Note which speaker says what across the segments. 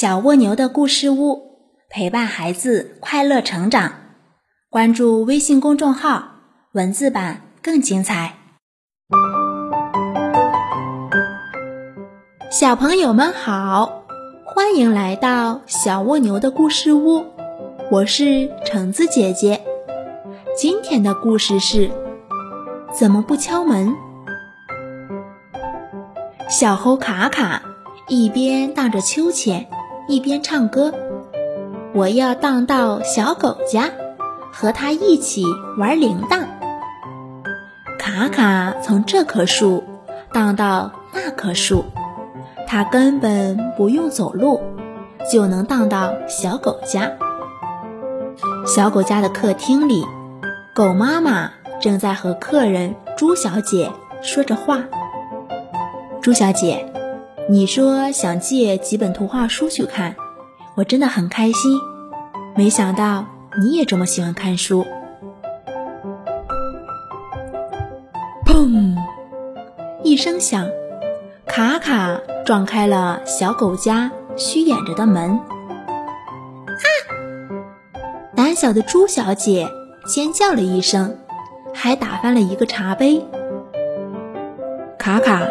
Speaker 1: 小蜗牛的故事屋，陪伴孩子快乐成长。关注微信公众号，文字版更精彩。小朋友们好，欢迎来到小蜗牛的故事屋，我是橙子姐姐。今天的故事是：怎么不敲门？小猴卡卡一边荡着秋千，一边唱歌。我要荡到小狗家，和它一起玩铃铛。卡卡从这棵树荡到那棵树，它根本不用走路，就能荡到小狗家。小狗家的客厅里，狗妈妈正在和客人朱小姐说着话。朱小姐，你说想借几本图画书去看，我真的很开心。没想到你也这么喜欢看书。砰！一声响，卡卡撞开了小狗家虚掩着的门。啊！胆小的朱小姐尖叫了一声，还打翻了一个茶杯。卡卡。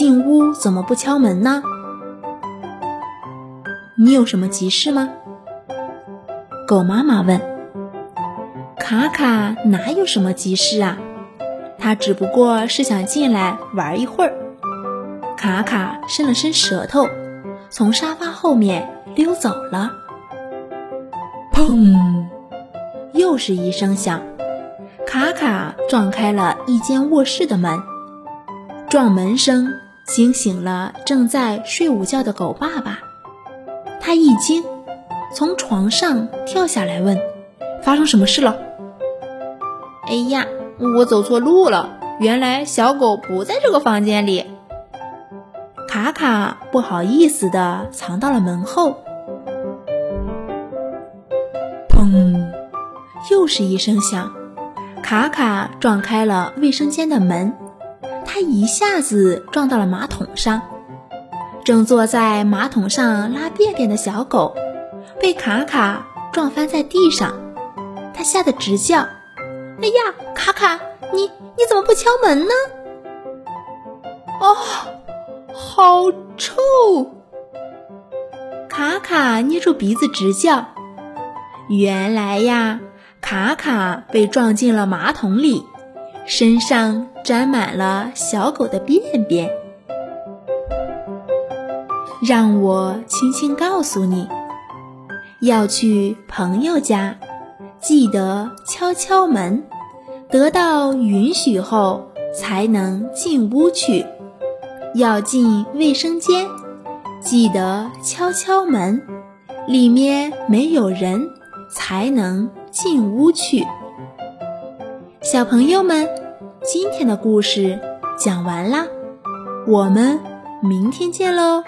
Speaker 1: 进屋怎么不敲门呢？你有什么急事吗？狗妈妈问。卡卡哪有什么急事啊？他只不过是想进来玩一会儿。卡卡伸了伸舌头，从沙发后面溜走了。砰！又是一声响，卡卡撞开了一间卧室的门。撞门声惊醒了正在睡午觉的狗爸爸，他一惊，从床上跳下来问：“发生什么事了？”“哎呀，我走错路了，原来小狗不在这个房间里。”卡卡不好意思地藏到了门后。砰！又是一声响，卡卡撞开了卫生间的门。他一下子撞到了马桶上，正坐在马桶上拉便便的小狗，被卡卡撞翻在地上，他吓得直叫：“哎呀，卡卡，你你怎么不敲门呢？”哦，好臭！卡卡捏住鼻子直叫。原来呀，卡卡被撞进了马桶里。身上沾满了小狗的便便，让我轻轻告诉你，要去朋友家，记得敲敲门，得到允许后才能进屋去。要进卫生间，记得敲敲门，里面没有人，才能进屋去。小朋友们，今天的故事讲完啦，我们明天见喽。